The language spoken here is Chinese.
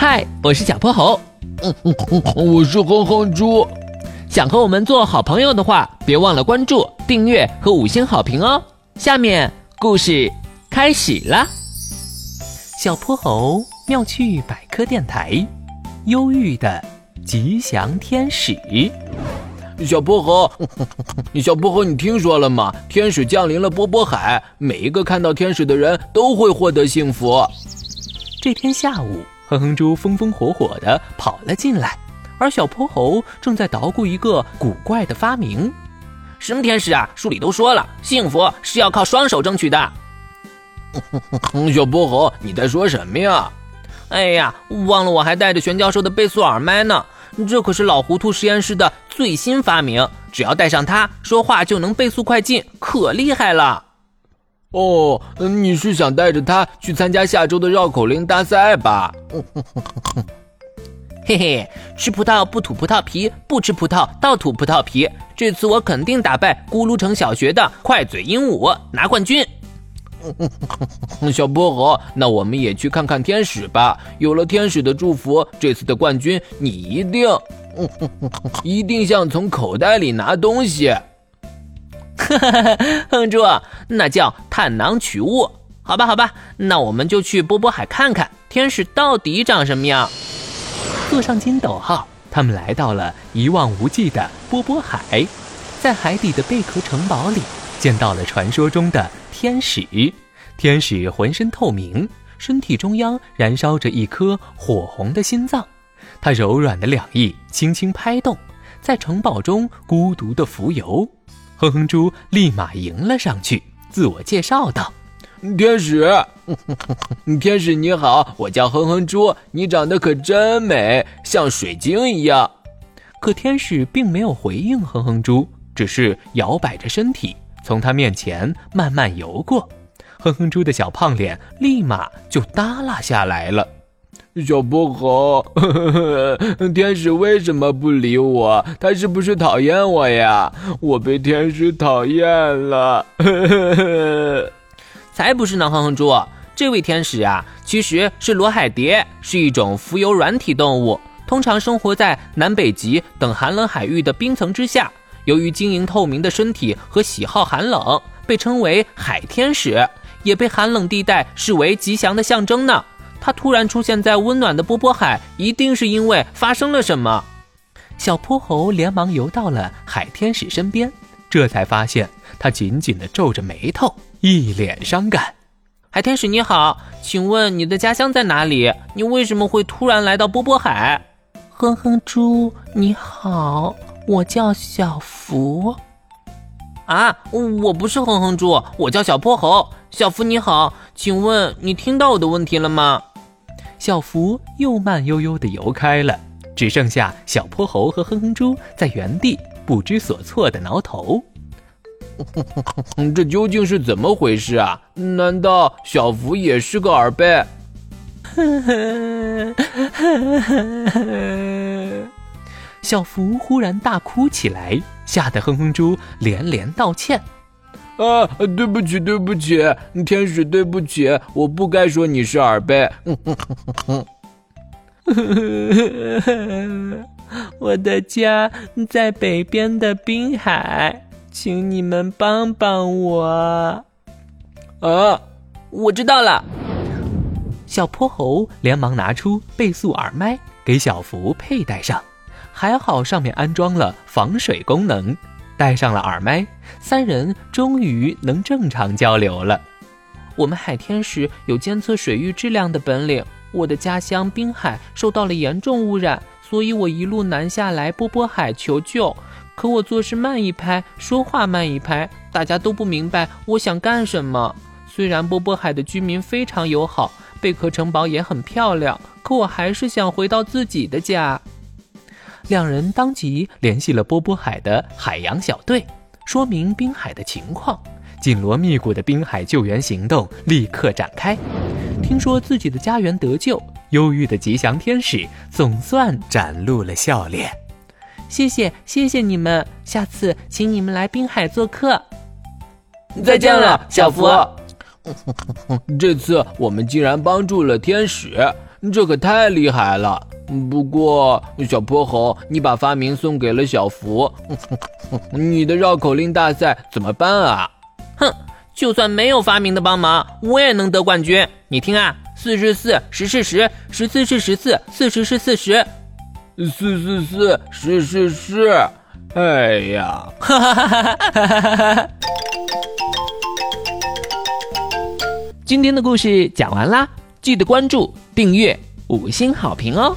嗨，我是小泼猴。嗯嗯嗯，我是哼哼猪。想和我们做好朋友的话，别忘了关注、订阅和五星好评哦。下面故事开始了。小泼猴妙趣百科电台，忧郁的吉祥天使。小泼猴，小泼猴，你听说了吗？天使降临了波波海，每一个看到天使的人都会获得幸福。这天下午。哼哼猪风风火火地跑了进来，而小泼猴正在捣鼓一个古怪的发明。什么天使啊？书里都说了，幸福是要靠双手争取的。小泼猴，你在说什么呀？哎呀，忘了我还带着玄教授的倍速耳麦呢。这可是老糊涂实验室的最新发明，只要带上它，说话就能倍速快进，可厉害了。哦，你是想带着他去参加下周的绕口令大赛吧？嘿嘿，吃葡萄不吐葡萄皮，不吃葡萄倒吐葡萄皮。这次我肯定打败咕噜城小学的快嘴鹦鹉，拿冠军。小泼猴，那我们也去看看天使吧。有了天使的祝福，这次的冠军你一定，一定像从口袋里拿东西。哼猪，那叫探囊取物，好吧，好吧，那我们就去波波海看看天使到底长什么样。坐上筋斗号，他们来到了一望无际的波波海，在海底的贝壳城堡里，见到了传说中的天使。天使浑身透明，身体中央燃烧着一颗火红的心脏，它柔软的两翼轻轻拍动，在城堡中孤独地浮游。哼哼猪立马迎了上去，自我介绍道：“天使，天使你好，我叫哼哼猪，你长得可真美，像水晶一样。”可天使并没有回应哼哼猪，只是摇摆着身体从他面前慢慢游过。哼哼猪的小胖脸立马就耷拉下来了。小泼猴，天使为什么不理我？他是不是讨厌我呀？我被天使讨厌了。才不是呢，哼哼猪，这位天使啊，其实是罗海蝶，是一种浮游软体动物，通常生活在南北极等寒冷海域的冰层之下。由于晶莹透明的身体和喜好寒冷，被称为海天使，也被寒冷地带视为吉祥的象征呢。它突然出现在温暖的波波海，一定是因为发生了什么。小泼猴连忙游到了海天使身边，这才发现他紧紧地皱着眉头，一脸伤感。海天使你好，请问你的家乡在哪里？你为什么会突然来到波波海？哼哼猪你好，我叫小福。啊，我不是哼哼猪，我叫小泼猴。小福你好，请问你听到我的问题了吗？小福又慢悠悠地游开了，只剩下小泼猴和哼哼猪在原地不知所措地挠头。这究竟是怎么回事啊？难道小福也是个耳背？小福忽然大哭起来，吓得哼哼猪连连道歉。啊，对不起，对不起，天使，对不起，我不该说你是耳背。我的家在北边的滨海，请你们帮帮我。啊，我知道了。小泼猴连忙拿出倍速耳麦给小福佩戴上，还好上面安装了防水功能。戴上了耳麦，三人终于能正常交流了。我们海天使有监测水域质量的本领。我的家乡滨海受到了严重污染，所以我一路南下来波波海求救。可我做事慢一拍，说话慢一拍，大家都不明白我想干什么。虽然波波海的居民非常友好，贝壳城堡也很漂亮，可我还是想回到自己的家。两人当即联系了波波海的海洋小队，说明滨海的情况。紧锣密鼓的滨海救援行动立刻展开。听说自己的家园得救，忧郁的吉祥天使总算展露了笑脸。谢谢，谢谢你们，下次请你们来滨海做客。再见了，小福。这次我们竟然帮助了天使。这可太厉害了。不过，小泼猴，你把发明送给了小福，你的绕口令大赛怎么办啊？哼，就算没有发明的帮忙，我也能得冠军。你听啊，四是四，十是十，十四是十四，四十是四十，四四四，十是十。哎呀，哈哈哈哈哈哈哈哈！今天的故事讲完啦，记得关注、订阅、五星好评哦。